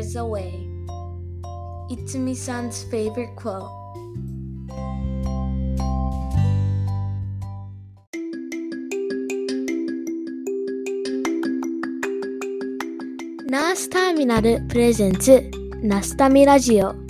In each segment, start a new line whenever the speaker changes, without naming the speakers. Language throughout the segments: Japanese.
years away. Itsumi san's favorite quote. Nas Terminal presents Nastami Radio.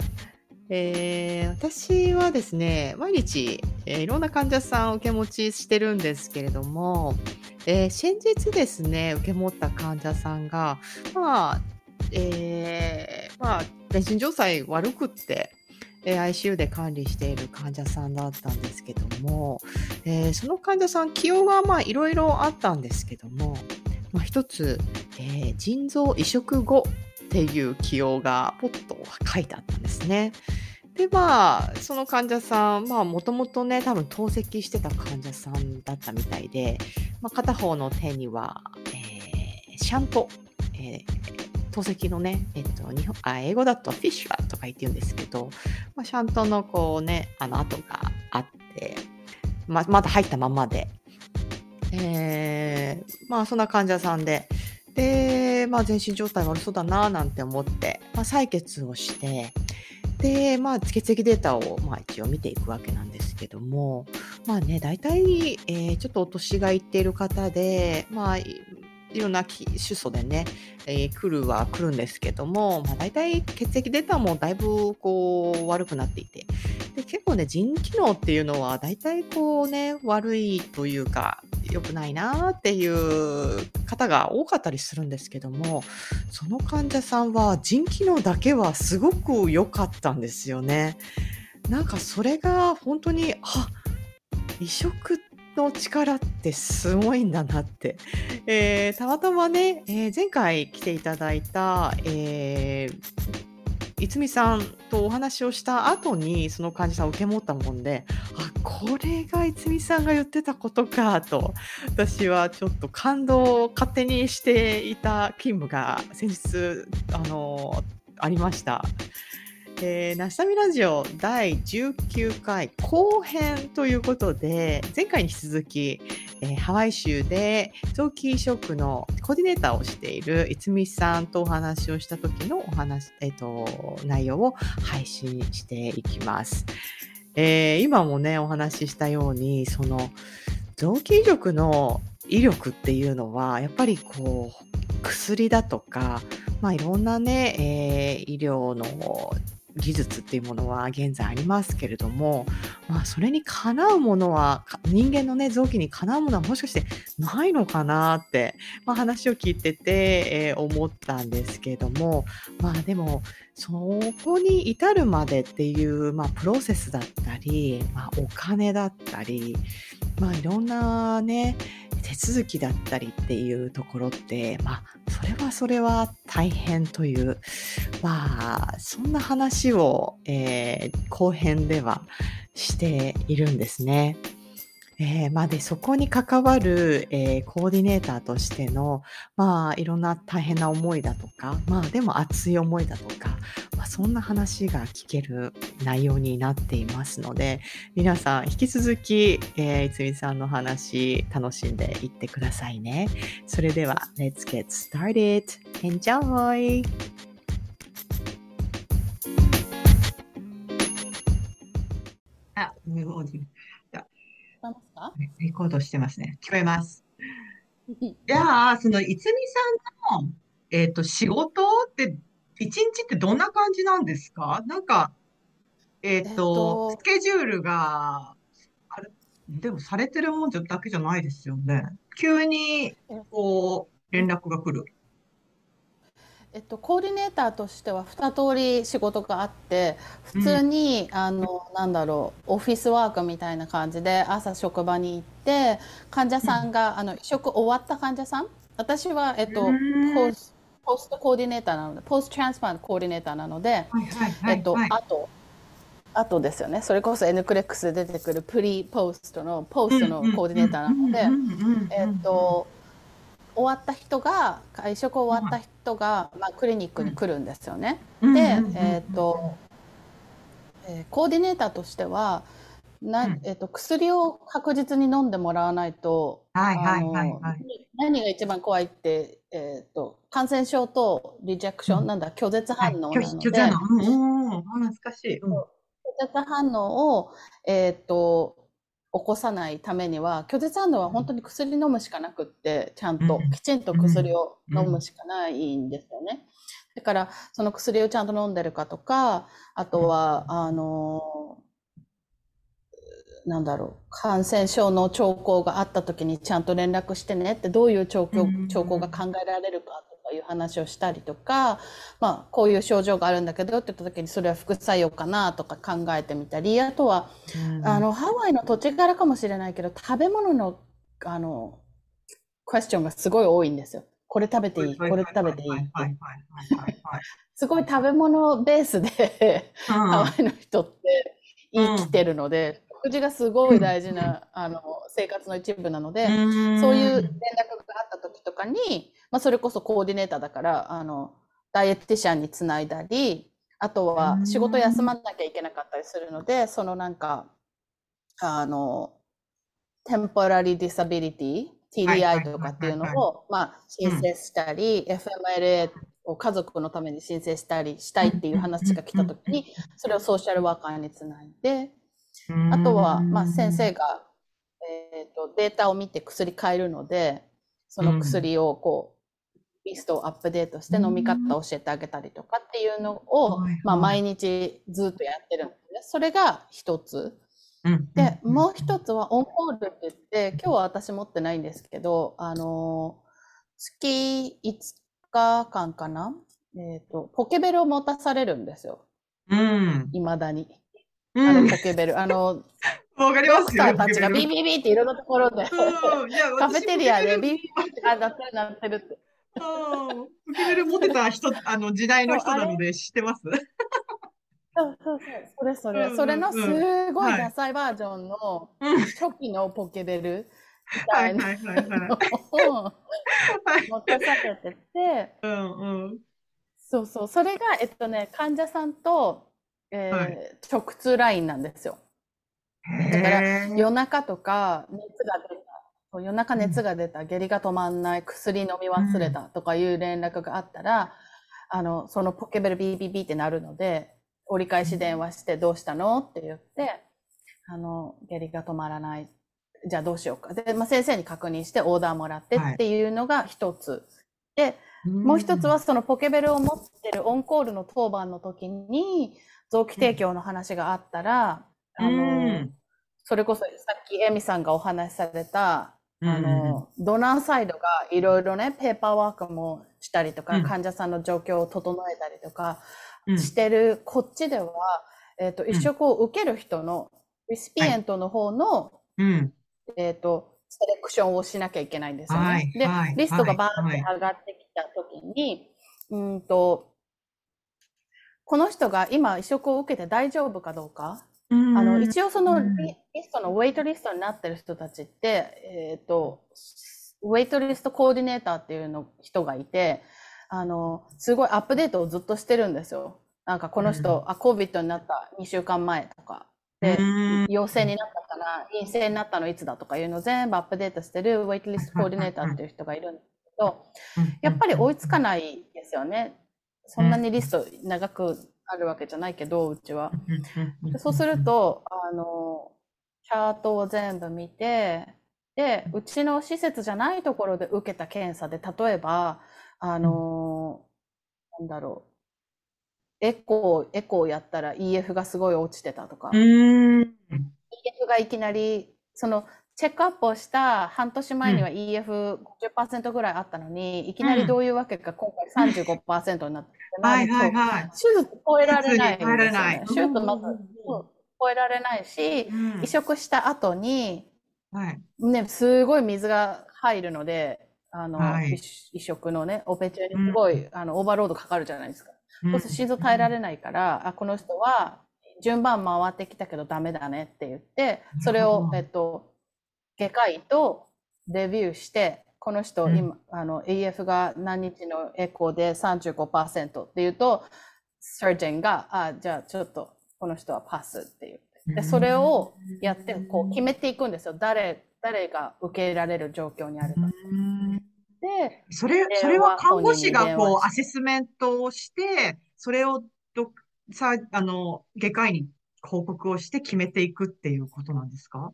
えー、私はですね、毎日、えー、いろんな患者さんを受け持ちしてるんですけれども、えー、先日ですね、受け持った患者さんが、まあ、えー、まあ、全身状態悪くって、え ICU で管理している患者さんだったんですけども、えー、その患者さん、起用がまあいろいろあったんですけども、まあ、一つ、えー、腎臓移植後っていう起用がポッと書いてあったんですね。でまあその患者さんまあもともとね多分透析してた患者さんだったみたいで、まあ、片方の手には、えー、シャント、えー、透析のね、えっと、日本あ英語だとフィッシュラーとか言って言うんですけど、まあ、シャントのこうねあの跡があって、まあ、まだ入ったままで、えー、まあそんな患者さんで。で、まあ、全身状態悪そうだななんて思って、まあ、採血をして、で、まあ、血液データを、まあ、一応見ていくわけなんですけども、まあね、大体、えー、ちょっとお年がいっている方で、まあ、いろんな主訴でね、えー、来るは来るんですけども、まあ、大体血液データもだいぶこう悪くなっていてで結構ね腎機能っていうのは大体こうね悪いというか良くないなっていう方が多かったりするんですけどもその患者さんは腎機能だけはすごく良かったんですよね。なんかそれが本当にあ移植っての力ってすごいんだなって。えー、たまたまね、えー、前回来ていただいた、えーいつみさんとお話をした後にその患者さんを受け持ったもんであこれがいつみさんが言ってたことかと私はちょっと感動を勝手にしていた勤務が先日あのありました。えー、ナシタミラジオ第19回後編ということで、前回に引き続き、えー、ハワイ州で臓器移植のコーディネーターをしているいつみさんとお話をした時のお話、えっ、ー、と、内容を配信していきます。えー、今もね、お話ししたように、その、臓器移植の威力っていうのは、やっぱりこう、薬だとか、まあいろんなね、えー、医療の技術っていうものは現在ありますけれども、まあ、それにかなうものは人間のね臓器にかなうものはもしかしてないのかなって、まあ、話を聞いてて、えー、思ったんですけれどもまあでもそこに至るまでっていう、まあ、プロセスだったり、まあ、お金だったり、まあ、いろんなね手続きだったりっていうところって、まあ、それはそれは大変という、まあ、そんな話を、えー、後編ではしているんですね。えー、まあで、そこに関わる、えー、コーディネーターとしての、まあ、いろんな大変な思いだとか、まあ、でも熱い思いだとか、まあ、そんな話が聞ける内容になっていますので、皆さん、引き続き、えー、いつみさんの話、楽しんでいってくださいね。それでは、Let's get started! Enjoy! あ、もうか？レコードしてますね。聞こえます。じゃあ、その、いつみさんの、えっ、ー、と、仕事って、一日ってどんな感じなんですか？なんか、えっ、ー、と、スケジュールが、あれ、でもされてるもんじゃだけじゃないですよね。急に、こう、連絡が来る。
えっと、コーディネーターとしては2通り仕事があって普通に、うん、あのなんだろうオフィスワークみたいな感じで朝職場に行って患者さんが、うん、あの移植終わった患者さん？私は、えっと、ポスポストコーディネーターなのでポストトランスプラントコーディネーターなので、えっと、あとあとですよね。それこそ N クレックスで出てくるプリポストのポストのコーディネーターなのでえっと終わった人が会食終わった人が、まあ、クリニックに来るんですよね。で、えっ、と、えー、コーディネーターとしてはな、えーと、薬を確実に飲んでもらわないと、何が一番怖いって、えーと、感染症とリジェクション、うん、なんだ拒絶反応なので、はい、拒絶反
応、懐かしい、うん、拒
絶反応を、えーと起こさないためには拒絶反応は本当に薬飲むしかなくってちゃんときちんと薬を飲むしかないんですよね。だからその薬をちゃんと飲んでるかとかあとはあのなんだろう感染症の兆候があった時にちゃんと連絡してねってどういう兆候兆候が考えられるかいう話をしたりとか、まあ、こういう症状があるんだけどって言った時にそれは副作用かなとか考えてみたりあとは、うん、あのハワイの土地柄かもしれないけど食べ物のあのクエスチョンがすごい多いんですよ。これ食べていい？これ食べていいすごい食べ物ベースでハワイの人って生きてるので、食事がすごい大事な、あの生活の一部なので、そういう連絡があった時とかにまあ、それこそコーディネーターだからあのダイエティシャンにつないだりあとは仕事休まなきゃいけなかったりするのでそのなんかあのテンポラリーディサビリティ TDI とかっていうのを、まあ、申請したり、うん、FMLA を家族のために申請したりしたいっていう話が来た時にそれをソーシャルワーカーにつないであとは、まあ、先生が、えーと、データを見て薬変えるのでその薬をこう、リストをアップデートして飲み方を教えてあげたりとかっていうのを、まあ、毎日ずっとやってるんですね。それが一つ。で、もう一つはオンコールって言って、今日は私持ってないんですけど、あの月5日間かな？えっ、ー、と、ポケベルを持たされるんですよ。うん。未だに。あのポケベル。あの、
わかります
よ。ドクターたちがビビビっていろんなところで、カフェテリアでビビビってなってるなってるって。
受けベル持ってた人、あの時代の人なので知ってます？
そうそうそう、それそれ、うん、それのすごいダサいバージョンの初期のポケベル。みたいなのを 持たされてて、うんうん、そうそう、それが、えっとね、患者さんと、えー、はい、直通ラインなんですよ。だから夜中とか熱が出夜中熱が出た、下痢が止まんない、薬飲み忘れたとかいう連絡があったら、あの、そのポケベルビービービーってなるので、折り返し電話してどうしたのって言って、あの、下痢が止まらない。じゃあどうしようか。で、まあ、先生に確認してオーダーもらってっていうのが一つ。はい、で、もう一つはそのポケベルを持ってるオンコールの当番の時に臓器提供の話があったら、あの、それこそさっきエミさんがお話しされたあの、ドナーサイドがいろいろね、ペーパーワークもしたりとか、うん、患者さんの状況を整えたりとかしてる、うん、こっちでは、えっ、ー、と、移植を受ける人の、リスピエントの方の、えっ、ー、と、セレクションをしなきゃいけないんですよね。はい、で、はい、リストがバーって上がってきた時に、うんと、この人が今移植を受けて大丈夫かどうかあの一応そのリストのウェイトリストになってる人たちって、えっ、ー、と、ウェイトリストコーディネーターっていうの人がいて、あの、すごいアップデートをずっとしてるんですよ。なんかこの人、うん、あ、COVID になった2週間前とか、で、陽性になったかな、陰性になったのいつだとかいうのを全部アップデートしてるウェイトリストコーディネーターっていう人がいるんですけど、やっぱり追いつかないですよね。そんなにリスト長くあるわけじゃないけど、うちは。そうすると、あの、チャートを全部見て、で、うちの施設じゃないところで受けた検査で、例えば、あの、なんだろう。エコー、エコーやったら EF がすごい落ちてたとか。EF がいきなり、その、チェックアップをした半年前には EF50% ぐらいあったのに、いきなりどういうわけか今回35%になって、
はいはいはい。
手術超えられない。
ね。
手術まず、超えられないし、移植した後に、
はい、
ね、すごい水が入るので、あの、はい、移植のね、オペ中にすごい、あのオーバーロードかかるじゃないですか。そうすると心臓耐えられないから、あ、この人は順番回ってきたけどダメだねって言って、それを、えっと、外科医とレビューして、この人、今、あの、AF が何日のエコーで35%っていうと、サージェンが、あ、じゃあちょっと、この人はパスって言って。で、それをやって、こう決めていくんですよ。誰、誰が受け入れられる状況にあるか。
で、それ、それは看護師がこう、アセスメントをして、それをど、さ、あの、外科医に報告をして決めていくっていうことなんですか？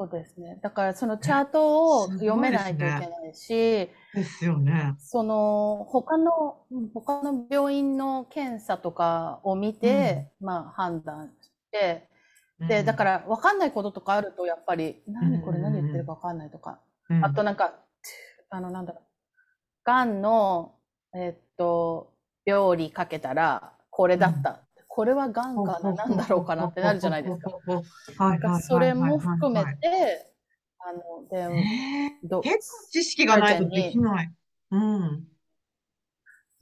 そうですね。だからそのチャートを読めないといけないし、
ですよね。
その他の、他の病院の検査とかを見て、うん、まあ判断して、で、だから分かんないこととかあると、やっぱり、何これ何言ってるか分かんないとか、うん、あとなんか、あの、なんだろう、がんの、えっと、料理かけたら、これだった。これはがんかな、なんだろうかなってなるじゃないですか。それも含めて、あの、でも、
ど結構知識がないとできない。うん。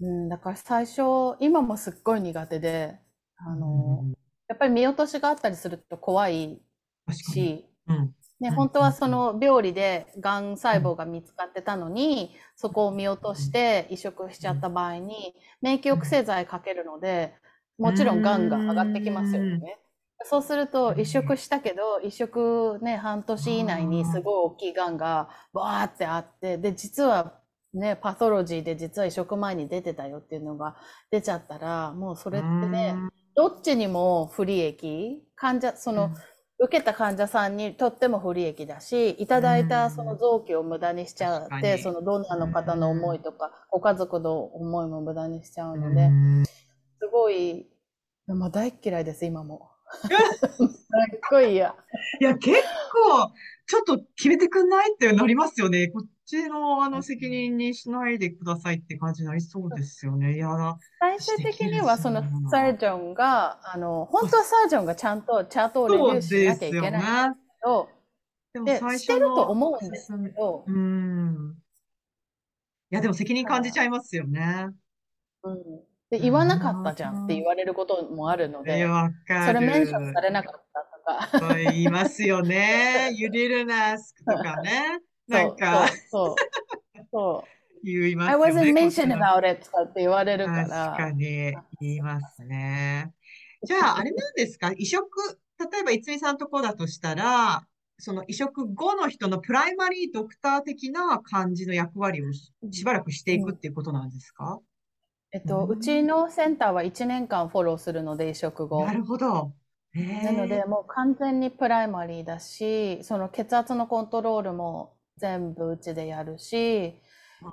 うん、だから最初、今もすっごい苦手で、あの、うん、やっぱり見落としがあったりすると怖いし、
うん、
ね、本当はその病理でがん細胞が見つかってたのに、そこを見落として移植しちゃった場合に、免疫抑制剤かけるので、もちろんがんが上がってきますよね。そうすると移植したけど、移植ね、半年以内にすごい大きいがんがバーってあって、で、実はね、パソロジーで実は移植前に出てたよっていうのが出ちゃったら、もうそれってね、どっちにも不利益患者、その、受けた患者さんにとっても不利益だし、いただいたその臓器を無駄にしちゃって、そのドナーの方の思いとか、ご家族の思いも無駄にしちゃうので、すごい、まあ、大嫌いです、今も。すっごい嫌。
いや、結構、ちょっと決めてくんないってなりますよね。こっちのあの責任にしないでくださいって感じになりそうですよね。いや
最終的にはそのサージョンが、あの、本当はサージョンがちゃんとチャートをレビューしなきゃいけないんですけど、でも最初してると思うんですけど、
うん。いや、でも責任感じちゃいますよね。
うん。で、言わなかったじゃんって言われることもあるので、それメンションされなかったと
か。言いますよね。You didn't ask とかね。なんか。
そう。そう。
言いますよ
ね。I wasn't mentioned about it とかって言われるから。
確かに言いますね。じゃあ、あれなんですか？移植、例えば、いつみさんのとこだとしたら、その移植後の人のプライマリードクター的な感じの役割をしばらくしていくっていうことなんですか、
えっと、うちのセンターは1年間フォローするので、移植後。
なるほど。
なので、もう完全にプライマリーだし、その血圧のコントロールも全部うちでやるし、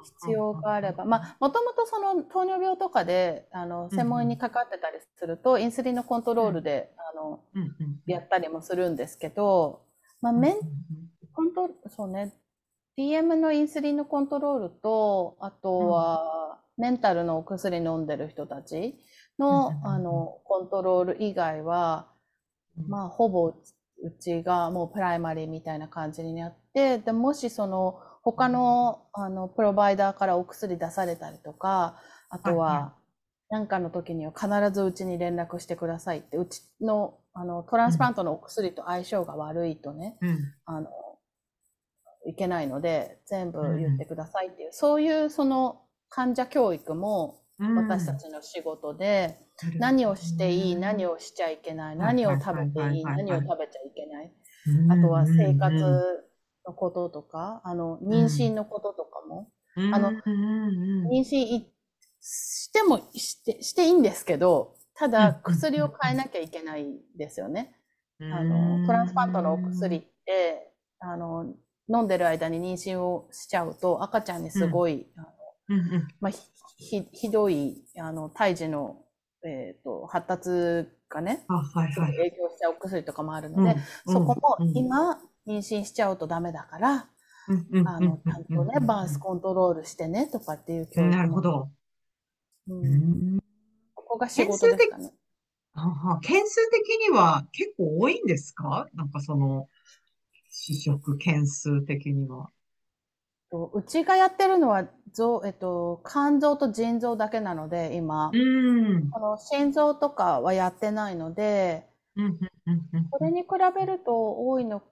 必要があれば、まあ、もともとその糖尿病とかで、あの、専門医にかかってたりすると、インスリンのコントロールで、あの、やったりもするんですけど、まあ、メン、コント、そうね、DM のインスリンのコントロールと、あとは、メンタルのお薬飲んでる人たちの、あの、コントロール以外は、まあ、ほぼうちがもうプライマリーみたいな感じになって、で、もしその、他の、あの、プロバイダーからお薬出されたりとか、あとは、なんかの時には必ずうちに連絡してくださいって、うちの、あの、トランスプラントのお薬と相性が悪いとね、
うん、
あの、いけないので、全部言ってくださいっていう、そういうその患者教育も私たちの仕事で、うん、何をしていい、何をしちゃいけない、何を食べていい、何を食べちゃいけない。あとは生活のこととか、あの、妊娠のこととかも、あの、妊娠してもして、していいんですけど、ただ薬を変えなきゃいけないですよね。あの、トランスパントのお薬って、あの、飲んでる間に妊娠をしちゃうと赤ちゃんにすごい、あのまあ、ひひどいあの胎児の、えーと、発達がね、
はいはい、
影響しちゃうお薬とかもあるので、うん、そこも今、妊娠しちゃうとダメだから、
うんうん
あの、ちゃんとね、バースコントロールしてね、とかっていう教育も
なるほ。ど。
う。
うんん
ここが仕事ですかね。
件数的には結構多いんですか？なんかその、試食件数的には。
とうちがやってるのは、臓えっと、肝臓と腎臓だけなので、今。
うん。
この心臓とかはやってないので、
うん、うん、うん、うん。
これに比べると多いの、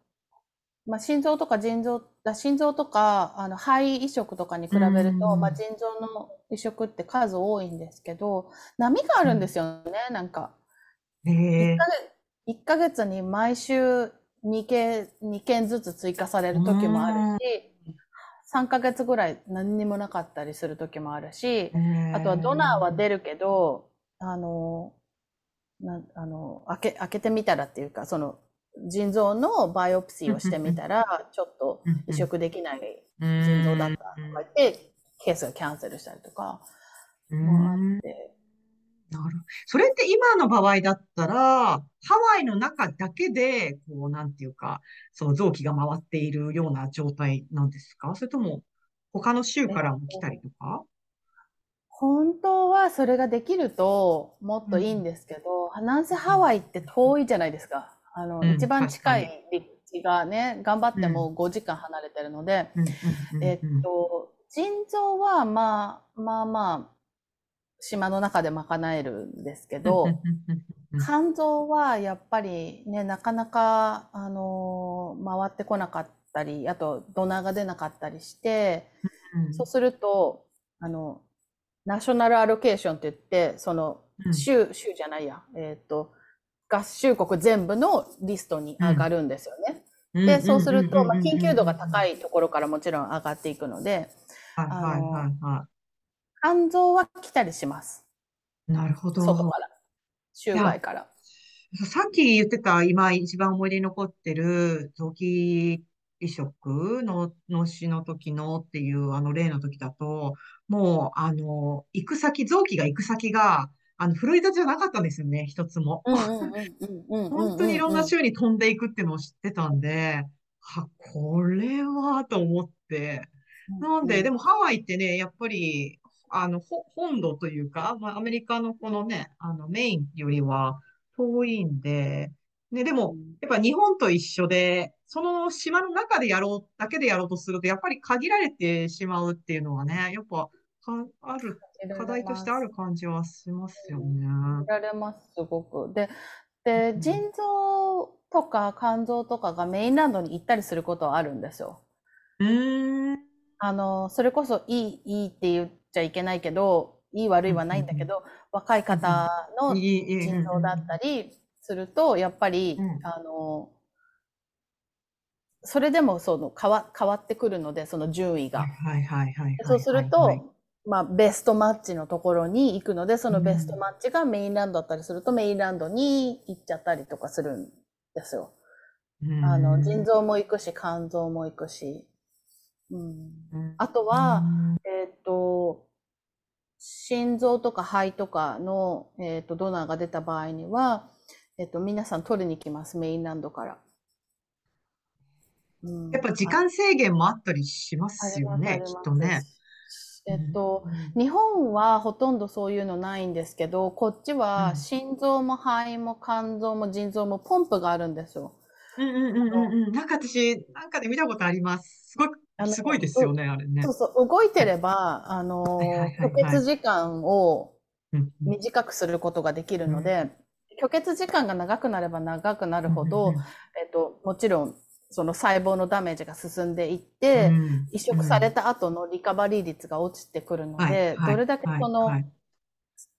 まあ、心臓とか腎臓、だ心臓とか、あの、肺移植とかに比べると、
うん
まあ、腎臓の移植って数多いんですけど、波があるんですよね、なんか。
へえ
1ヶ月、1ヶ月に毎週2件、2件ずつ追加される時もあるし、3ヶ月ぐらい何にもなかったりする時もあるし、あとはドナーは出るけど、あの、なんあの、開け、開けてみたらっていうか、その、腎臓のバイオプシーをしてみたら、ちょっと移植できない腎臓だったとか言って、ケースがキャンセルしたりとかもあって、
なる。それって今の場合だったら、ハワイの中だけで、こう、なんていうか、その臓器が回っているような状態なんですか？それとも、他の州からも来たりとか？
本当はそれができるともっといいんですけど、なん。せハワイって遠いじゃないですか。あの、
うん。
一番近
確
い立地がね、頑張っても5時間離れてるので、
うんうんうん。
えっと、腎臓はまあ、まあまあ、島の中で賄えるんですけど、肝臓はやっぱりね、なかなか、あのー回ってこなかったり、あとドナーが出なかったりして、
うん
そうすると、あの、ナショナルアロケーションって言って、その
うん。
州、州じゃないや、えっと、合衆国全部のリストに上がるんですよね。で、そうすると、まあ、緊急度が高いところからもちろん上がっていくので、
はいはいはいは
肝臓は来たりします。
い。なるほど。
外から。州外から。
さっき言ってた、今一番思い出に残ってる臓器移植の、の死の時のっていうあの例の時だと、もう、あの、行く先、臓器が行く先が、あの、フロリダじゃなかったんですよね、一つも。本当にいろんな州に飛んでいくっていうのを知ってたんで、は、これは、と思って。なんで、でもハワイってね、やっぱり、あの、ほ本土というか、まあ、アメリカのこのね、あの、メインよりは遠いんで、ね、でも、やっぱ日本と一緒で、その島の中でやろう、だけでやろうとすると、やっぱり限られてしまうっていうのはね、やっぱ、か、ある、課題としてある感じはしますよね。
見られます、すごく。で、で、腎臓とか肝臓とかがメインランドに行ったりすることはあるんですよ。
うーん。
あの、それこそいい、いいって言っちゃいけないけど、いい悪いはないんだけど、若い方の
いい、いい、
腎臓だったりすると、やっぱり
うん、
あの、それでもその変わ、変わってくるので、その順位が。
はいはいはいはい。
そうすると、まあ、ベストマッチのところに行くので、そのベストマッチがメインランドだったりすると、メインランドに行っちゃったりとかするんですよ。
うん
あの、腎臓も行くし、肝臓も行くし。うん。
うん
あとは、えっと、心臓とか肺とかの、えっと、ドナーが出た場合には、えっと、皆さん取りに来ます、メインランドから。うん
やっぱ時間制限もあったりしますよね、きっとね。。
えっと、日本はほとんどそういうのないんですけど、こっち
う
は
ん
心臓も肺も肝臓も腎臓もポンプがあるんですよ。
うんうんうんうんうん。なんか私、なんかで見たことあります。すごい、
あの
すごいですよね、あれね。
そ。うそう、動いてれば、あの、
はいはいはいはい。
虚血時間を短くすることができるので、虚血時間が長くなれば長くなるほ
うん
ど、えっと、もちろん、その細胞のダメージが進んでいって、
うん
移植された後のリカバリー率が落ちてくるの
はい
で、
はい
どれだけそ
はい
の
はい。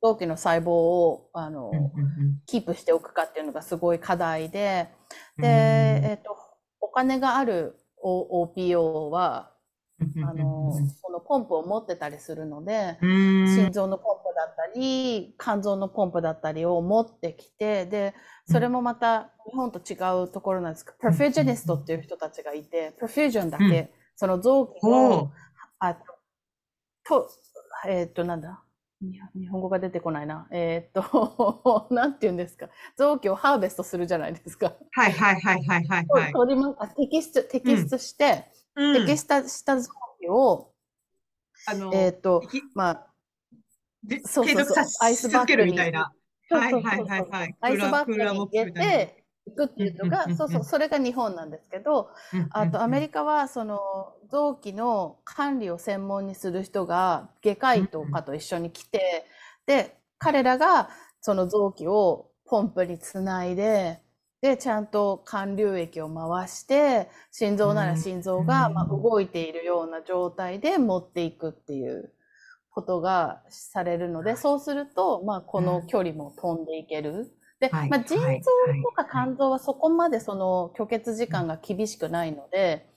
臓器の細胞を、あの、キープしておくかっていうのがすごい課題で、
うん。
で、えっと、お金がある OPO は、
うん
あの、そのポンプを持ってたりするので、
うん。
心臓のポンプだったり、肝臓のポンプだったりを持ってきて、で、それもまた日本と違うところなんですけど、パフュージョニストっていう人たちがいて、パフュージョンだけ、その臓器
ほ
を、あと、えっと、なんだ、日本語が出てこないな。えー、っと、なんて言うんですか。臓器をハーベストするじゃないですか。
はいはいはいはいはい、はい。
取りま摘出、摘出して、うん、摘出した臓器を、あのえー、っと、まあ、
そうそうそう、アイスバッグみたいな。
はいはいはいはい。アイスバッグに入れて、行くっていうのが、そうそう、それが日本なんですけど、あとアメリカはその臓器の管理を専門にする人が外科医とかと一緒に来て、で、彼らがその臓器をポンプにつないで、で、ちゃんと管流液を回して、心臓なら心臓がま動いているような状態で持っていくっていうことがされるので、そうすると、まあ、この距離も飛んでいける。で、はい、まあ、腎臓とか肝臓はそこまでその虚血時間が厳しくないので、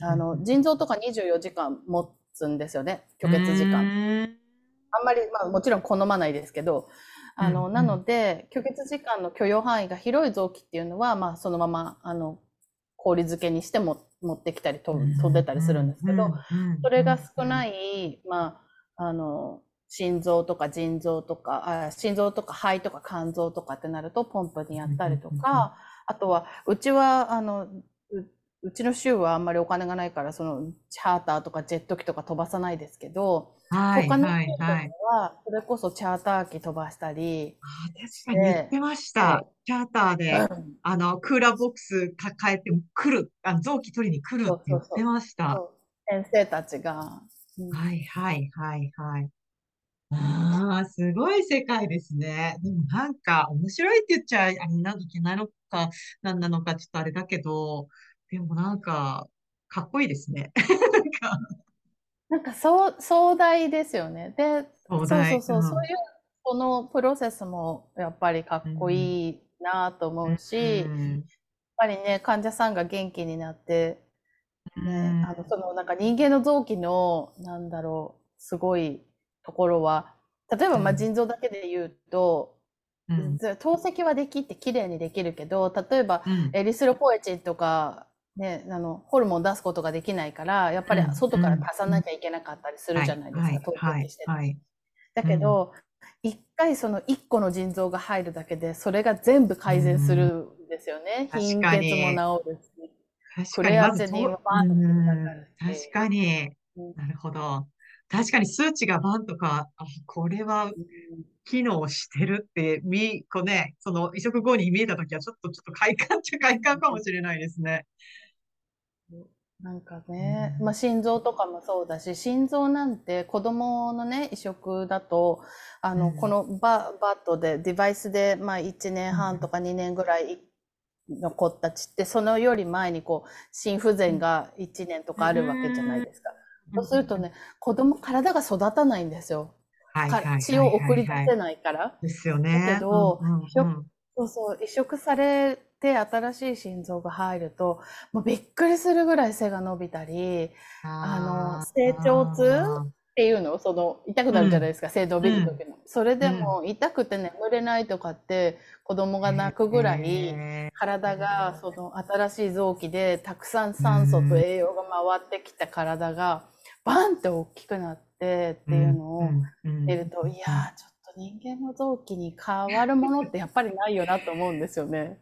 あの腎臓とか24時間持つんですよね虚血時間。あんまり、まあ、もちろん好まないですけどあの、なので虚血時間の許容範囲が広い臓器っていうのは、まあ、そのままあの氷漬けにしても持ってきたり飛んでたりするんですけどそれが少ない、まあ、あの心臓とか腎臓とか、あ心臓とか肺とか肝臓とかってなるとポンプにやったりとか、あとは、うちは、あの、うちの州はあんまりお金がないから、そのチャーターとかジェット機とか飛ばさないですけど、はい、他の州は、それこそチャーター機飛ばしたり。
あ確かに言ってました。チャーターで、うん、あの、クーラーボックス抱えて来る、あ臓器取りに来るって言ってました。そう
そうそう先生たちが。
うん、はいはいはいはい。ああ、すごい世界ですね。でもなんか面白いって言っちゃあれなんいけないのか、なんなのかちょっとあれだけど、でもなんか、かっこいいですね。なんか、
なんかそう壮大ですよね。で、そうそうそう、うん、そういうこのプロセスもやっぱりかっこいいなと思うし、うん、やっぱりね、患者さんが元気になって、ね、あのそのなんか人間の臓器の、なんだろう、すごいところは、例えばまあ腎臓だけで言うと、うん、透析はできって綺麗にできるけど、例えば、エリスロポエチンとか、ね、あの、ホルモンを出すことができないから、やっぱり外から足さなきゃいけなかったりするじゃないですか、透析して。だけど、一、回その一個の腎臓が入るだけで、それが全部改善するんですよね。貧血も治る
し。クレアチニンもバンと確かに。なるほど。確かに数値がバンとか、あ、これは機能してるって、み、こうね、その移植後に見えたときはちょっと、ちょっと快感っちゃ快感かもしれないですね。
なんかね、まあ、心臓とかもそうだし、心臓なんて子供のね、移植だと、あの、うん、このババットで、デバイスで、まあ、1年半とか2年ぐらい残ったちって、そのより前にこう、心不全が1年とかあるわけじゃないですか。そうするとね、子供、体が育たないんですよ。はいはいはい血を送り出せないから。
ですよね。
だけど、そうそう、移植されて新しい心臓が入ると、もうびっくりするぐらい背が伸びたり、あの、成長痛っていうのその、痛くなるじゃないですか、うん、背伸びる時の。それでも、痛くて眠れないとかって、子供が泣くぐらい、体が、その、新しい臓器で、たくさん酸素と栄養が回ってきた体が、バンって大きくなってっていうのを見ると、いやちょっと人間の臓器に変わるものってやっぱりないよなと思うんですよね。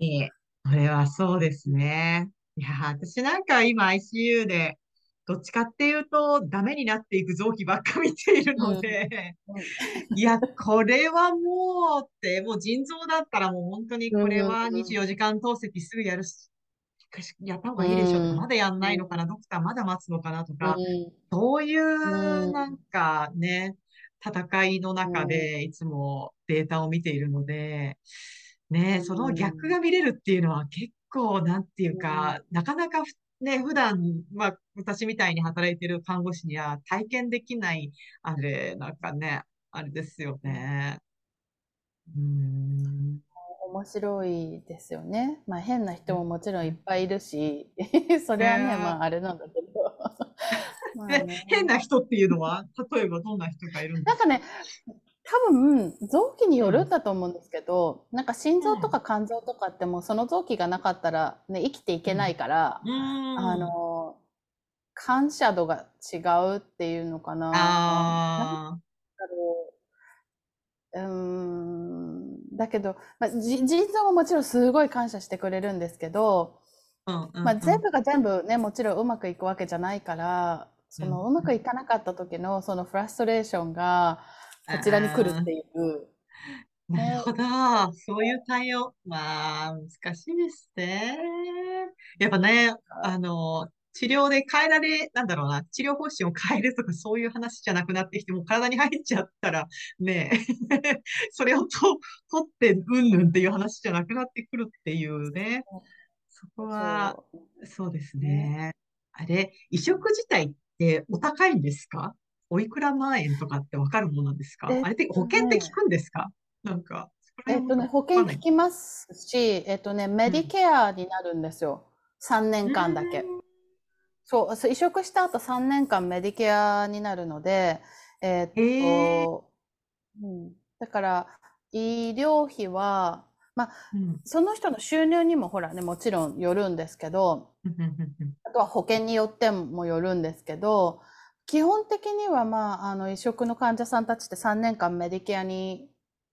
ええ、これはそうですね。いや、私なんか今 ICU で、どっちかっていうと、ダメになっていく臓器ばっか見ているので、うん、いや、これはもうって、もう腎臓だったらもう本当にこれは24時間透析すぐやるし、やった方がいいでしょ。とか、まだやんないのかな、ドクターまだ待つのかなとか、そういうなんかね、戦いの中でいつもデータを見ているので、ね、その逆が見れるっていうのは結構、なんていうか、なかなかね、普段、まあ、私みたいに働いてる看護師には体験できない、あれ、なんかね、あれですよね。
うん。面白いですよね。まあ変な人ももちろんいっぱいいるし、それはね、まああれなんだけど。
まあね、変な人っていうのは、例えばどんな人がいるんです
かなんかね、多分臓器によるん。だと思うんですけど、うん、なんか心臓とか肝臓とかってもうその臓器がなかったら、ね、生きていけないから、うん、あの感謝度が違うっていうのかな。うーん、だけど、まあ、じ腎臓ももちろんすごい感謝してくれるんですけど、
うんうん
まあ、全
う
部が全部ね、もちろんうまくいくわけじゃないから、その
うん
うまくいかなかった時のそのフラストレーションがこちらに来るっていう。
ん。なるほど。そういう対応。まあ、難しいですね。やっぱね、あの、治療で変えられ、なんだろうな、治療方針を変えるとかそういう話じゃなくなってきて、もう体に入っちゃったら、ねえ、それをと取ってうんぬんっていう話じゃなくなってくるっていうね。そこは、
そう
ですね。あれ、移植自体ってお高いんですか？おいくら万円とかってわかるものなんですか？
えっと
あれって保険って効くんですか？なんか、
えっとね、
辺
保険効きますし、えっとね、メディケアになるんですよ。3年間だけ。そう、そう移植した後3年間メディケアになるので、えっ
へ
と、うん、だから、医療費は、まあ、
うん。
その人の収入にもほらね、もちろんよるんですけど、あとは保険によってもよるんですけど、基本的にはまあ、あの、移植の患者さんたちって3年間メディケアに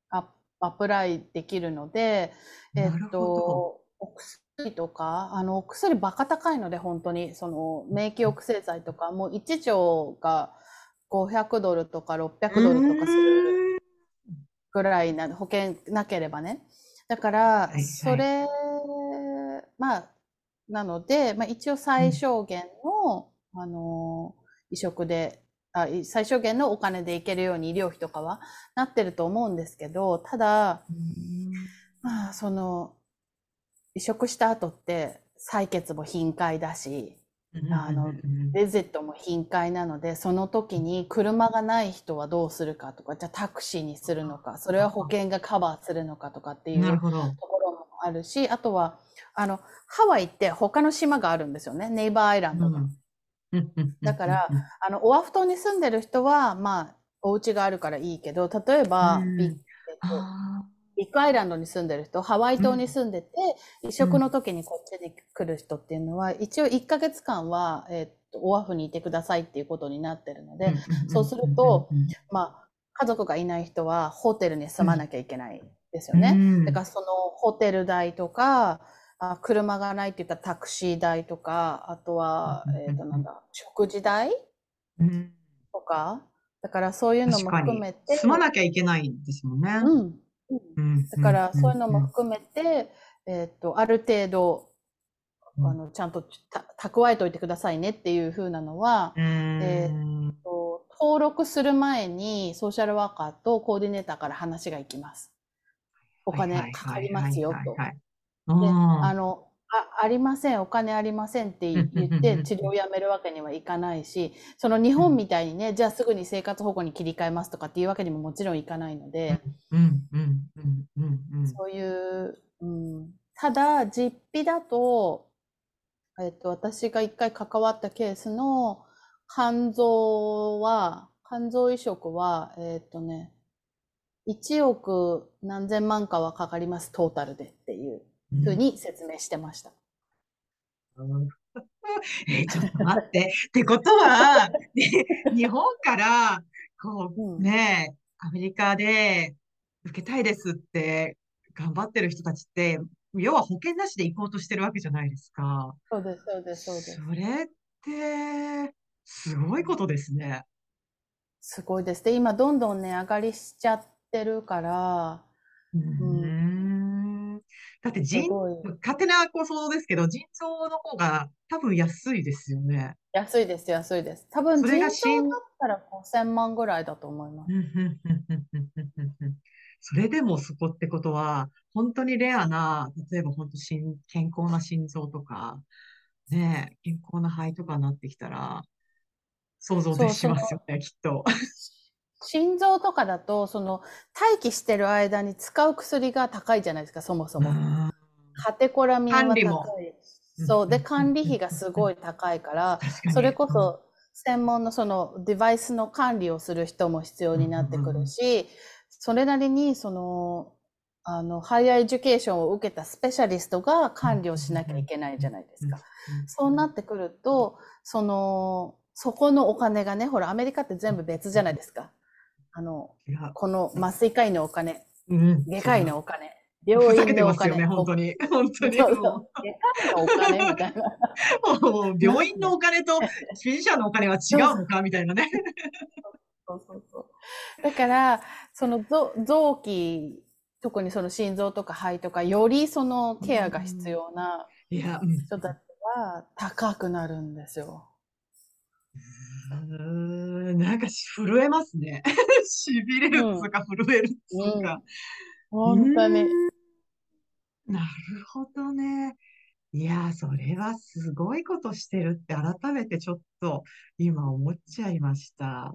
アアプライできるので、えっ。と、お薬とか、あの、お薬バカ高いので、本当に、その、免疫抑制剤とか、もう1錠が500ドルとか600ドルとかするぐらいな、保険なければね。だから
はいは、い。
それ、まあ、なので、まあ一応最小限の、あの、移植で、あ、い最小限のお金でいけるように医療費とかはなってると思うんですけど、ただ、
うん。
まあ、その、移植した後って採血も頻回だし、あの
うん
レジットも頻回なので、その時に車がない人はどうするかとか、じゃあタクシーにするのか、それは保険がカバーするのかとかっていう。ところもあるし、あとは、あの、ハワイって他の島があるんですよね。ネイバーアイランドが。だからあの、オアフ島に住んでる人は、まあ、お家があるからいいけど、例えば、
うん
ビッえっと
あ
ビッグアイランドに住んでる人、ハワイ島に住んでて、移植の時にこっちに来る人っていうのは、一応1ヶ月間は、えっと、オアフにいてくださいっていうことになってるの
ー
で、そうすると、まあ、家族がいない人はホテルに住まなきゃいけないですよね。
うん。
だからそのホテル代とか、あ車がないって言ったらタクシー代とか、あとは、
うん
えっと、なんだ、食事代
うん。
とか、だからそういうのも含めて、
住まなきゃいけないんですもんね。
うん。だからそういうのも含めて、えっと、ある程度、
うん。
あの、ちゃんとた蓄えておいてくださいねっていう風なのは、
うん。
えと登録する前にソーシャルワーカーとコーディネーターから話がいきます。お金かかりますよと。で、あの、あ、ありません、お金ありませんって言って
ん。
治療をやめるわけにはいかないし、その日本みたいにね、じゃあすぐに生活保護に切り替えますとかっていうわけにももちろんいかないので、そういう、うん、ただ実費だと、えっと、私が一回関わったケースの肝臓は、肝臓移植は、えっとね、1億何千万かはかかります、トータルでっていうふうに説明してました。
うんえ、ちょっと待って。ってことは、ね日本から、こ
うん
う、ね、アメリカで受けたいですって頑張ってる人たちって、要は保険なしで行こうとしてるわけじゃないですか。
そうです、そうです、そうです。
それって、すごいことですね。
すごいです。で、今どんどん値上がりしちゃってるから、
うーん。だって
す
腎、勝手なこう想像ですけど、腎臓の方が多分安いですよね。
安いです、安いです。多分
それが心
腎臓だったら5000万ぐらいだと思います。
それでもそこってことは、本当にレアな、例えば本当心、健康な心臓とか、ねえ、健康な肺とかになってきたら、想像でしますよね、きっと。
心臓とかだと、その待機してる間に使う薬が高いじゃないですか、そもそも。
うん
カテコラミンは
管理も
高い。そう。で、
うん
管理費がすごい高いから、それこそ専門のそのデバイスの管理をする人も必要になってくるし、それなりにその、あの、 higher education を受けたスペシャリストが管理をしなきゃいけないじゃないですか。そうなってくると、その、そこのお金がね、ほら、アメリカって全部別じゃないですか。あの、この麻酔科医のお金、
うん。
外科医のお金、
ふ
病院のお金、
本当に。本当に。
そうそう
も
外科医のお金みたいな。
うもう病院のお金とフィジシャンのお金は違うのかみたいなね。
そうそうそう。だから、その臓臓器、特にその心臓とか肺とか、よりそのケアが必要な。人たちは高くなるんですよ。
うーんなんかし震えますね。痺れるっつうか震えるっつうか。
本当に。
なるほどね。いやー、それはすごいことしてるって改めてちょっと今思っちゃいました。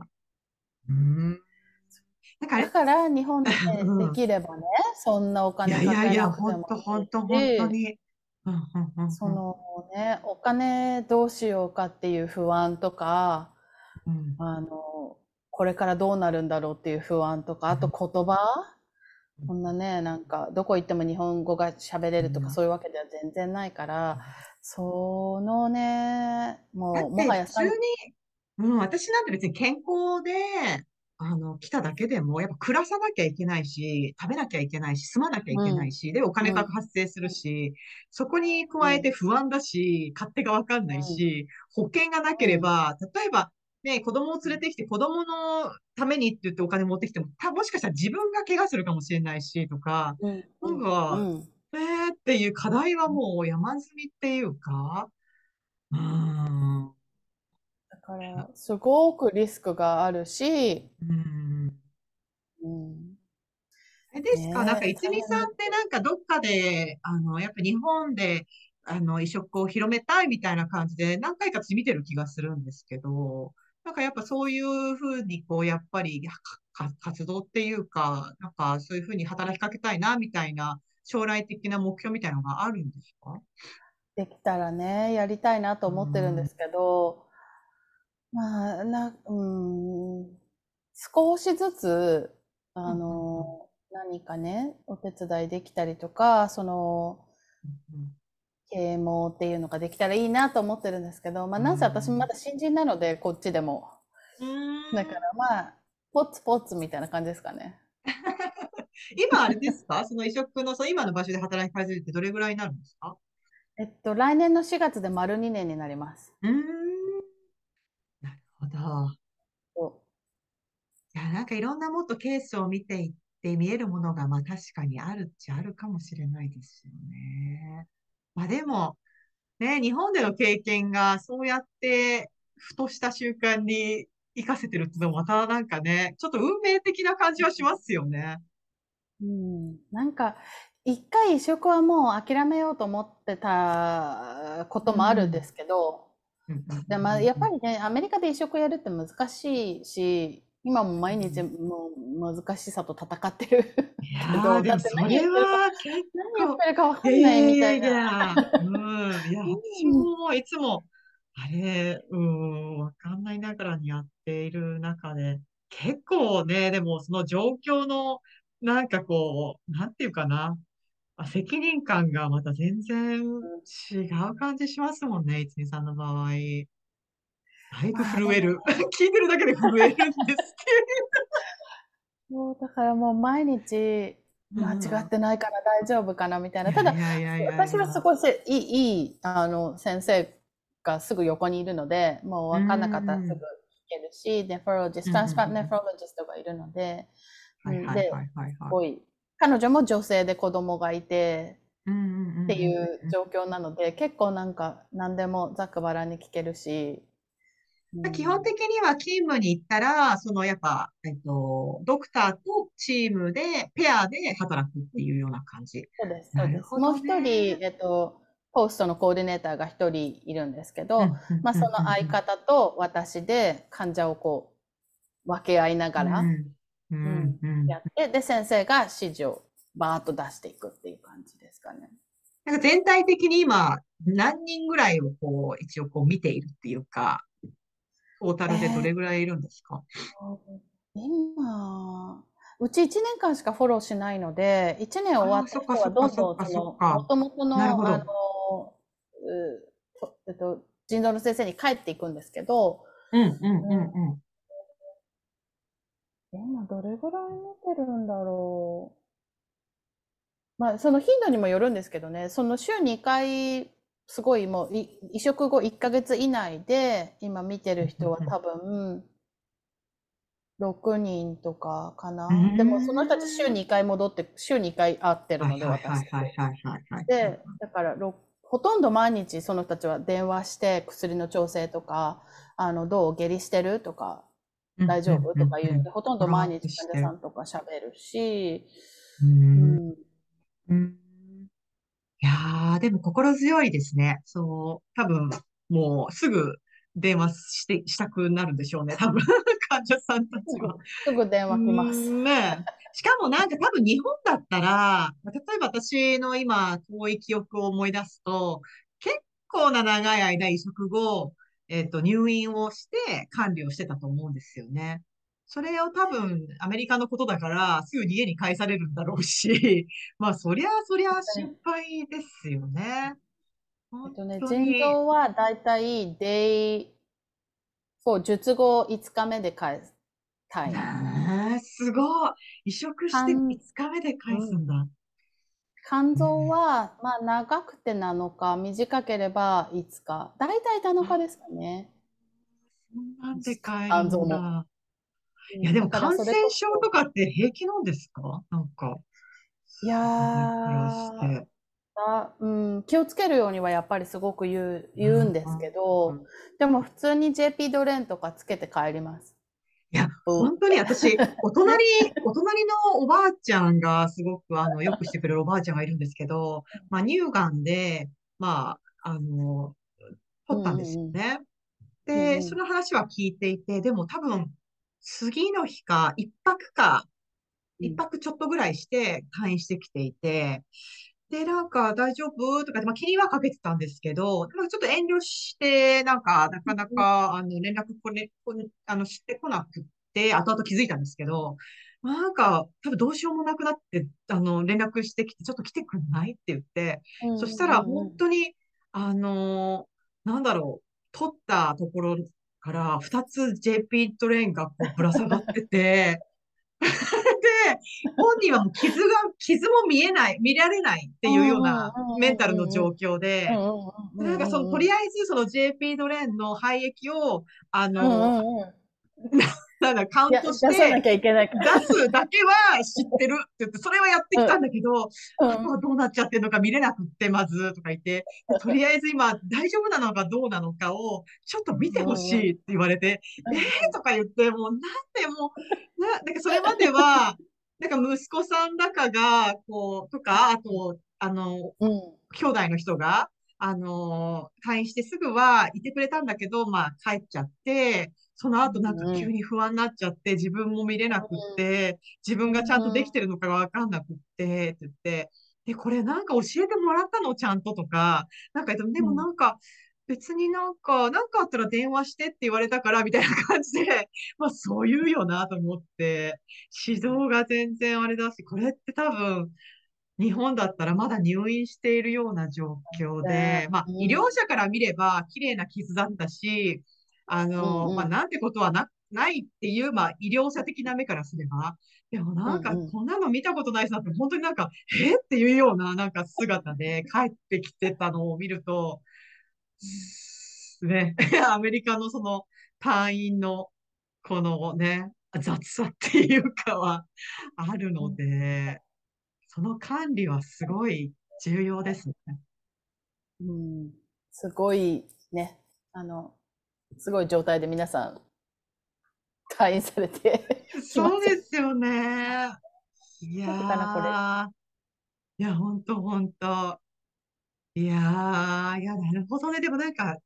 うーん。なんかあれ？
だから日本で
うん
できればね、そんなお
いやい
金かけ
やいや、
いいし
とに。うんうんうんうん
そのね、お金どうしようかっていう不安とか、
うん。
あの、これからどうなるんだろうっていう不安とか、あと言葉？こんなね、なんか、どこ行っても日本語が喋れると
うん。
かそういうわけでは全然ないから、そのね、もう、もはや
普通に、うん、私なんて別に健康で、あの、来ただけでも、やっぱ暮らさなきゃいけないし、食べなきゃいけないし、住まなきゃいけないし、で、お金が発生するし、そこに加えて不安だし、勝手がわかんないし、保険がなければ、例えば、ね、子供を連れてきて子供のためにって言ってお金持ってきても、たもしかしたら自分が怪我するかもしれないし、とか、
うん、
なんか
うん、
えーっていう課題はもう山積みっていうか、うーん、
だから、すごくリスクがあるし、
うん。
うん、
えですか、
ねえ
なんか、いつみさんってなんかどっかで、あの、やっぱ日本で、あの、移植を広めたいみたいな感じで、何回か私見てる気がするんですけど、なんかやっぱそういうふうに、こう、やっぱり、活動っていうか、なんかそういうふうに働きかけたいな、みたいな、将来的な目標みたいなのがあるんですか？
できたらね、やりたいなと思ってるんですけど、まあ、な、うん、少しずつ、あの、何かね、お手伝いできたりとか、その、啓蒙っていうのができたらいいなと思ってるんですけど、まあ、なんせ私もまだ新人なので、こっちでも。
うん
だからまあ、ポツポツみたいな感じですかね。
今あれですか？その移植の、その今の場所で働き始めてどれぐらいになるんですか？
えっと、来年の4月で丸2年になります。
うーん。なるほど。
そ
いや、なんかいろんなもっとケースを見ていって見えるものが、まあ確かにあるっちゃあるかもしれないですよね。まあでも、ね、日本での経験がそうやってふとした瞬間に活かせてるってのもまたなんかね、ちょっと運命的な感じはしますよね。
ううん、なんか、一回移植はもう諦めようと思ってたこともあるんですけど、でまあ、やっぱりね、アメリカで移植やるって難しいし、今も毎日もう難しさと戦ってる。
いやー、でもそれは 結
何やってるかわか
い
んない
やいやい
みたいな。
や、うん、いや、私もいつも、あれ、うん、わかんないながらにやっている中で、結構ね、でもその状況の、なんかこう、なんていうかな、あ責任感がまた全然違う感じしますもんね、いつみさんの場合。だいぶ震える。聞いてるだけで震えるんです
そうだからもう毎日間違ってないから大丈夫かなみたいな。
けど。
ただ私はすごいせいい、いい、あの、先生がすぐ横にいるので、もう分かんなかったらすぐ聞けるし、ネフロロジスト、トランスパートネフロロジストがいるので、
はいはいはいはいはい。
すごい、彼女も女性で子供がいてっていう状況なので、結構なんか何でもざっくばらんに聞けるし、うん
基本的には勤務に行ったら、そのやっぱ、えっと、ドクターとチームで、ペアで働くっていうような感じ。
そうです、そうです。
なるほど
もう一人、えっと、ポストのコーディネーターが一人いるんですけど、まあ、その相方と私で患者をこう分け合いながらやって、で、先生が指示をバーッと出していくっていう感じですかね。
なんか全体的に今、何人ぐらいをこう、一応こう見ているっていうか、トータルでどれぐらいいるんですか？
今、うち1年間しかフォローしないので、1年終わった人はどんどん
そ
の、もともとの、あの、えっと、腎臓の先生に帰っていくんですけど、
うんうんうんうん。
今どれぐらい見てるんだろう。まあ、その頻度にもよるんですけどね、その週2回、すごいもう移植後1ヶ月以内で今見てる人は多分6人とかかな。でもその人たち週2回戻って、週2回会ってるので、私で、だからほとんど毎日その人たちは電話して薬の調整とか、あの、どう下痢してるとか、大丈夫とか言うんで、ほとんど毎日患者さんとか喋るし、
うん。やー、でも心強いですね。そう、多分、もうすぐ電話して、したくなるんでしょうね、多分、患者さんたちは。
すぐ電話来ます。
ねしかもなんか多分日本だったら、例えば私の今、遠い記憶を思い出すと、結構な長い間移植後、えっと、入院をして管理をしてたと思うんですよね。それを多分、アメリカのことだから、すぐに家に帰されるんだろうし、まあ、そりゃ、そりゃ心配ですよね。
えっとね、腎臓はだいたい day 4、術後5日目で返す。
タイすごい。移植して5日目で返すんだ。
肝臓は、まあ、長くて7日、短ければ5日。だいたい7日ですかね。
そんなんで帰るんだ。いや、でも感染症とかって平気なんですか？なんか。
いやー、あうん、気をつけるようにはやっぱりすごく言う言うんですけど、でも普通に JP ドレンとかつけて帰ります。
いや、本当に私、お隣、お隣のおばあちゃんがすごく、あの、よくしてくれるおばあちゃんがいるんですけど、まあ、乳がんで、まあ、あの、取ったんですよね。で、その話は聞いていて、でも多分、次の日か、一泊か、一泊ちょっとぐらいして退院してきていて、で、なんか大丈夫？とかまあ、気にはかけてたんですけど、ちょっと遠慮して、なんか、なかなか、あの、連絡これ、これ、あの、してこなくって、後々気づいたんですけど、なんか、多分どうしようもなくなって、あの、連絡してきて、ちょっと来てくんない？って言って、そしたら本当に、あの、なんだろう、取ったところから2つ JP トレインがこうぶら下がってて、本人はもう傷が、傷も見えない、見られないっていうようなメンタルの状況で、なんかその、とりあえずその JP ドレーンの廃液を、あの、なんだ、カウントして、出
さなきゃいけない
出すだけは知ってるって言って、それはやってきたんだけど、うん、あとはどうなっちゃってるのか見れなくって、まず、とか言って、とりあえず今大丈夫なのかどうなのかを、ちょっと見てほしいって言われて、うん、えーとか言って、もうなんでもう、な、なんかそれまでは、なんか息子さんだかが、こう、とか、あと、あの、うん、兄弟の人が、あの、退院してすぐはいてくれたんだけど、まあ帰っちゃって、その後なんか急に不安になっちゃって、自分も見れなくって、自分がちゃんとできてるのかがわかんなくって、って言って、で、これなんか教えてもらったのちゃんととか、なんかでもなんか、別になんか、なんかあったら電話してって言われたから、みたいな感じで、まあそう言うよなと思って、指導が全然あれだし、これって多分、日本だったらまだ入院しているような状況で、まあ医療者から見れば綺麗な傷だったし、あの、まあなんてことはな、ないっていう、まあ医療者的な目からすれば、でもなんかこんなの見たことないさって、本当になんか、えっていうようななんか姿で帰ってきてたのを見ると、ね、アメリカのその隊員のこのね、雑さっていうかはあるので、その管理はすごい重要ですね。
うん、すごいね、あの、すごい状態で皆さん退院されて。
そうですよね。い。やー、い。や、ほんとほんと。い。やー、い。や、なるほどね。でもなんか、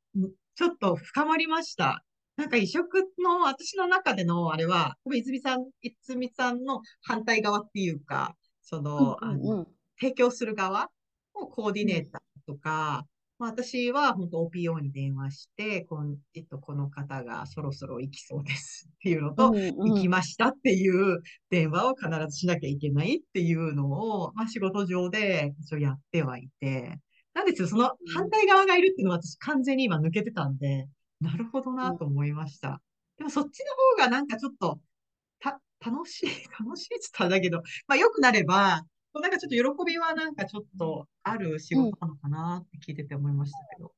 ちょっと深まりました。なんか移植の私の中でのあれは、多分泉さん、泉さんの反対側ってい。うか、その、あの、提供する側のコーディネーターとか、まあ、私は本当 OPO に電話して、この、えっと、この方がそろそろ行きそうですっていうのと、うんうん、行きましたっていう電話を必ずしなきゃいけないっていうのを、まあ、仕事上で一応やってはいて、なんですよ、その反対側がいるっていうのは私完全に今抜けてたんで、なるほどなと思いました。でもそっちの方がなんかちょっと、た、楽しい、楽しいって言ったらだけど、まあ良くなれば、なんかちょっと喜びはなんかちょっとある仕事なのかなって聞いてて思いましたけど。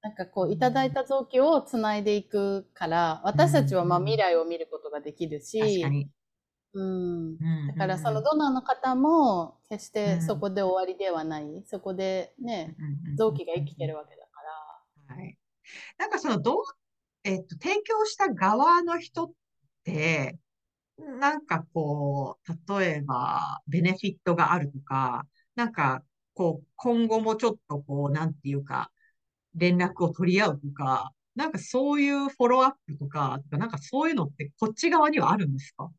なんかこう、いただいた臓器をつないでいくから、私たちはまあ未来を見ることができるし。うん。だからそのドナーの方も決してそこで終わりではない。そこでね、臓器が生きてるわけだか
ら。はい。なんかその、どう、えっと、提供した側の人って、なんかこう、例えば、ベネフィットがあるとか、なんか、こう、今後もちょっとこう、なんていうか、連絡を取り合うとか、なんかそういうフォローアップとか、なんかそういうのってこっち側にはあるんですか？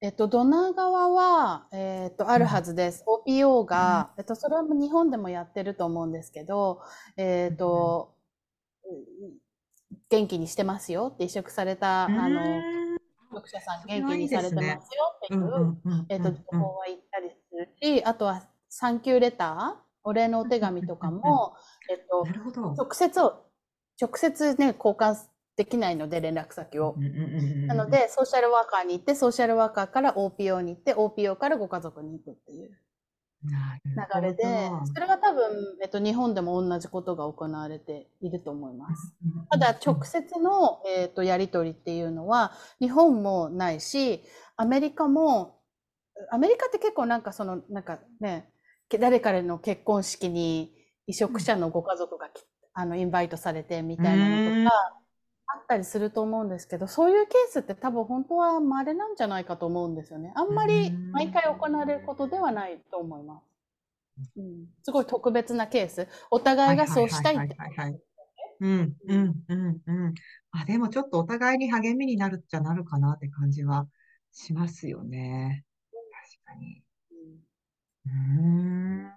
えっと、ドナー側は、えっと、あるはずです。OPO が、えっと、それは日本でもやってると思うんですけど、えっと、元気にしてますよって移植された、あの、読者さん元気にされてますよっていう、えっと、情報は言ったりするし、あとは、サンキューレター、お礼のお手紙とかも、えっと、直接を、直接ね、交換できないので、連絡先を。なので、ソーシャルワーカーに行って、ソーシャルワーカーから OPO に行って、OPO からご家族に行くっていう流れで、それが多分、えっと、日本でも同じことが行われていると思います。ただ、直接の、えっと、やり取りっていうのは、日本もないし、アメリカも、アメリカって結構なんかその、なんかね、誰かの結婚式に移植者のご家族があのインバイトされてみたいなのとかあったりすると思うんですけど、そういうケースって多分本当は稀なんじゃないかと思うんですよね。あんまり毎回行われることではないと思います。うん、すごい特別なケース。お互いがそうしたいって。
うん、うん、うん、うん。あ、でもちょっとお互いに励みになるっちゃなるかなって感じはしますよね。確かに。うん。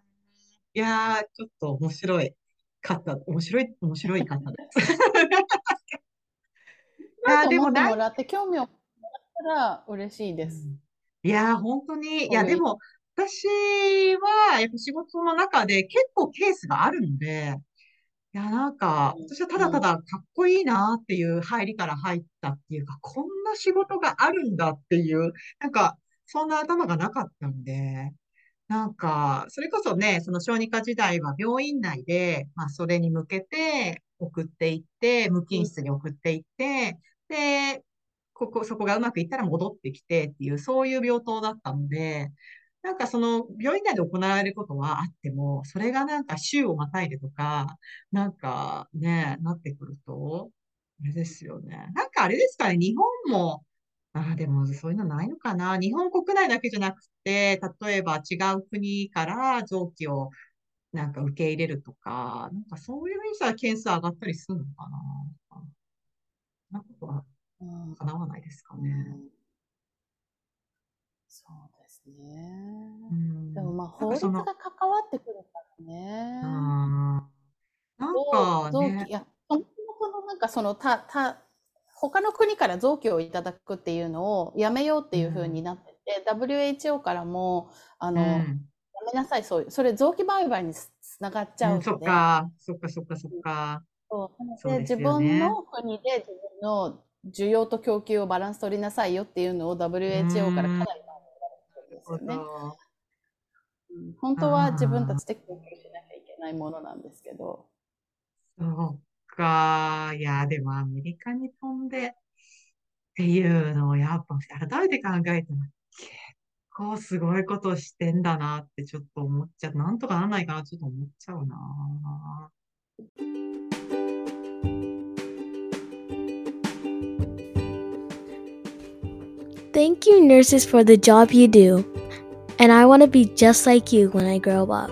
いやー、ちょっと面白いかった。面白い、面白いかったです。
いや、でももらって興味をもらったら嬉しいです。
いやー、本当に、いや、でも、私は、やっぱ仕事の中で結構ケースがあるので、いや、なんか、私はただただかっこいいなっていう入りから入ったっていうか、こんな仕事があるんだっていう、なんか、そんな頭がなかったんで、なんか、それこそね、その小児科時代は病院内で、まあ、それに向けて送っていって、無菌室に送っていって、で、ここ、そこがうまくいったら戻ってきてっていう、そういう病棟だったので、なんかその病院内で行われることはあっても、それがなんか週をまたいでとか、なんかね、なってくると、あれですよね。なんかあれですかね、日本も、ああ、でもそういうのないのかな。日本国内だけじゃなくて、例えば違う国から臓器をなんか受け入れるとか、なんかそういうふうにしたら件数上がったりするのかな。そんなことは叶わないですかね。
そうですね。うん、でもまあ法律が関わってくるからね。なんかね。いや、そもそもなんかそのた、た、他の国から臓器をいただくっていうのをやめようっていうふうになってて、うん、WHO からも、あの、うん、やめなさい、そういう、それ臓器売買につながっちゃうので。
そっか、そっか、そっか、そっか。
そう。で、ね、自分の国で自分の需要と供給をバランス取りなさいよっていうのを WHO からかなりですよね。本当は自分たちで供給しなきゃいけないものなんですけど。
そうか。いや、でもアメリカに飛んでっていうのをやっぱ改めて考えたら結構すごいことしてんだなってちょっと思っちゃう。なんとかならないかなちょっと思っちゃうな。
Thank you, nurses, for the job you do. And I want to be just like you when I grow up.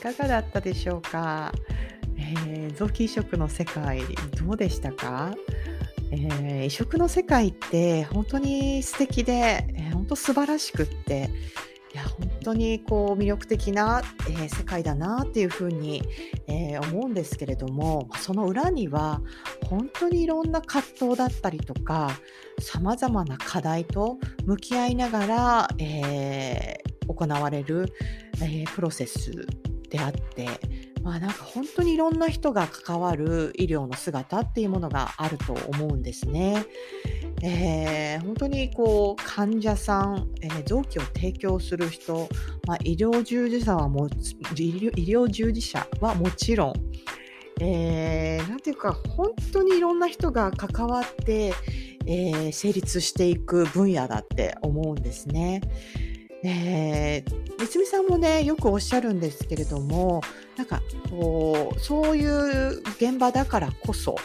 かがだったでしょうか、えー、臓器移植の世界どうでしたか、えー、移植の世界って本当に素敵で、えー、本当素晴らしくっていや本当にこう魅力的な、えー、世界だなっていうふうに、えー、思うんですけれどもその裏には本当にいろんな葛藤だったりとかさまざまな課題と向き合いながら、えー、行われる、えー、プロセスであって、まあなんか本当にいろんな人が関わる医療の姿っていうものがあると思うんですね。えー、本当にこう患者さん、えー、臓器を提供する人、まあ、医療従事者はも医療医療従事者はもちろん、えー、なんていうか本当にいろんな人が関わって、えー、成立していく分野だって思うんですね。えー、三美さんもねよくおっしゃるんですけれどもなんかこうそういう現場だからこそ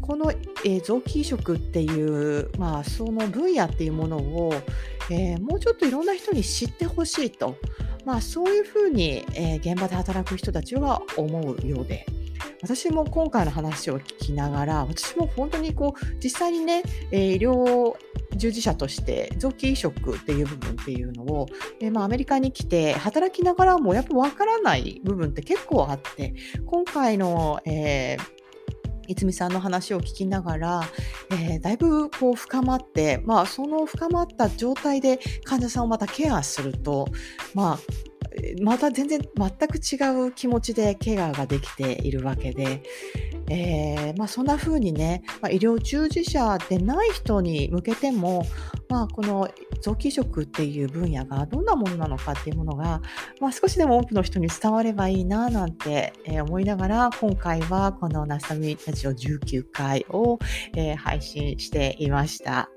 この、えー、臓器移植っていう、まあ、その分野っていうものを、えー、もうちょっといろんな人に知ってほしいと、まあ、そういうふうに、えー、現場で働く人たちは思うようで。私も今回の話を聞きながら、私も本当にこう、実際にね、えー、医療従事者として臓器移植っていう部分っていうのを、えー、まあ、アメリカに来て働きながらもやっぱわからない部分って結構あって、今回の、えーいつみさんの話を聞きながら、えー、だいぶこう深まって、まあ、その深まった状態で患者さんをまたケアすると、まあ、また全然全く違う気持ちでケアができているわけで、えー、まあ、そんな風にね、まあ、医療従事者でない人に向けても、まあ、この臓器移植っていう分野がどんなものなのかっていうものが、まあ、少しでも多くの人に伝わればいいななんて、えー、思いながら今回はこのナスタミラジオ19回を、えー、配信していました、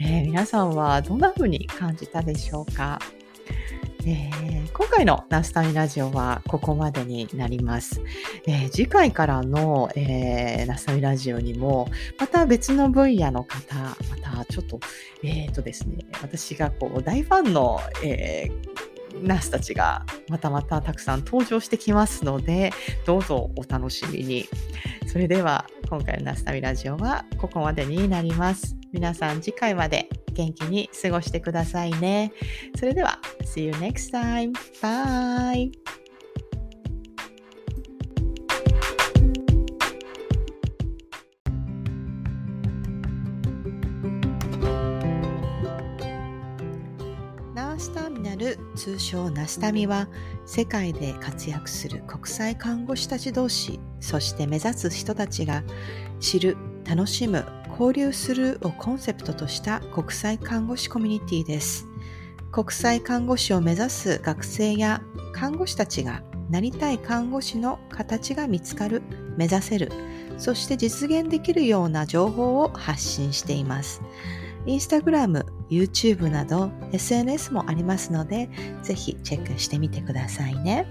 え皆さんはどんな風に感じたでしょうか？えー、今回のナスタミラジオはここまでになります。えー、次回からの、えー、ナスタミラジオにも、また別の分野の方、またちょっと、えっ、とですね、私がこう大ファンの、えナスたちがまたまたたくさん登場してきますので、どうぞお楽しみに。それでは、今回のナスタミラジオはここまでになります。皆さん次回まで元気に過ごしてくださいね。それでは、See you next time. Bye! ナースターミナル通称ナスタミは世界で活躍する国際看護師たち同士そして目指す人たちが知る楽しむ交流するをコンセプトとした国際看護師コミュニティです。国際看護師を目指す学生や看護師たちがなりたい看護師の形が見つかる、目指せる、そして実現できるような情報を発信しています。インスタグラム、YouTube など SNS もありますので、ぜひチェックしてみてくださいね。